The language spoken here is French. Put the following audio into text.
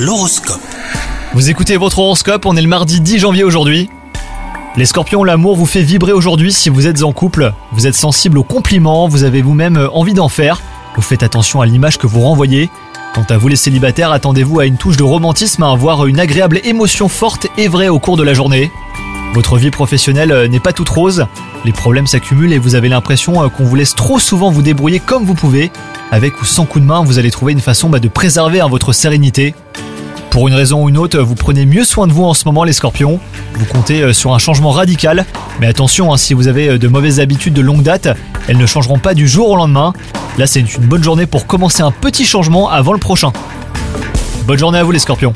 L'horoscope. Vous écoutez votre horoscope, on est le mardi 10 janvier aujourd'hui. Les scorpions, l'amour vous fait vibrer aujourd'hui si vous êtes en couple. Vous êtes sensible aux compliments, vous avez vous-même envie d'en faire. Vous faites attention à l'image que vous renvoyez. Quant à vous les célibataires, attendez-vous à une touche de romantisme, à avoir une agréable émotion forte et vraie au cours de la journée. Votre vie professionnelle n'est pas toute rose, les problèmes s'accumulent et vous avez l'impression qu'on vous laisse trop souvent vous débrouiller comme vous pouvez. Avec ou sans coup de main, vous allez trouver une façon bah, de préserver hein, votre sérénité. Pour une raison ou une autre, vous prenez mieux soin de vous en ce moment les scorpions. Vous comptez euh, sur un changement radical. Mais attention, hein, si vous avez euh, de mauvaises habitudes de longue date, elles ne changeront pas du jour au lendemain. Là, c'est une bonne journée pour commencer un petit changement avant le prochain. Bonne journée à vous les scorpions